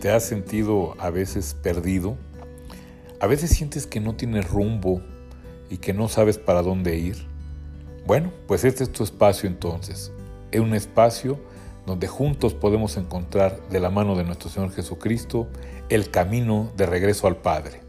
¿Te has sentido a veces perdido? ¿A veces sientes que no tienes rumbo y que no sabes para dónde ir? Bueno, pues este es tu espacio entonces. Es un espacio donde juntos podemos encontrar de la mano de nuestro Señor Jesucristo el camino de regreso al Padre.